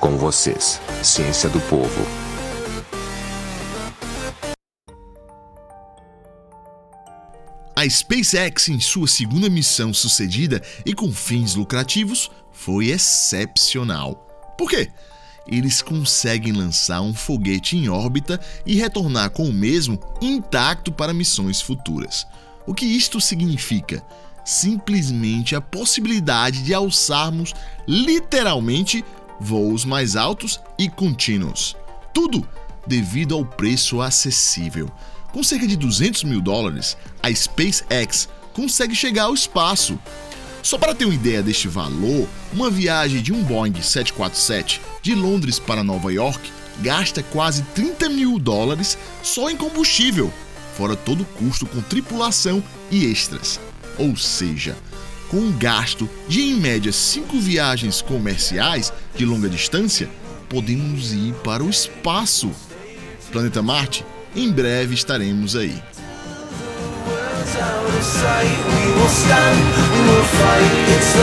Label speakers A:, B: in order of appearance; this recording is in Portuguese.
A: Com vocês, Ciência do Povo.
B: A SpaceX, em sua segunda missão sucedida e com fins lucrativos, foi excepcional. Por quê? Eles conseguem lançar um foguete em órbita e retornar com o mesmo intacto para missões futuras. O que isto significa? Simplesmente a possibilidade de alçarmos literalmente voos mais altos e contínuos. Tudo devido ao preço acessível. Com cerca de 200 mil dólares, a SpaceX consegue chegar ao espaço. Só para ter uma ideia deste valor, uma viagem de um Boeing 747 de Londres para Nova York gasta quase 30 mil dólares só em combustível, fora todo o custo com tripulação e extras. Ou seja, com um gasto de em média 5 viagens comerciais de longa distância, podemos ir para o espaço. Planeta Marte em breve estaremos aí. out of sight, we will stand, fight. It's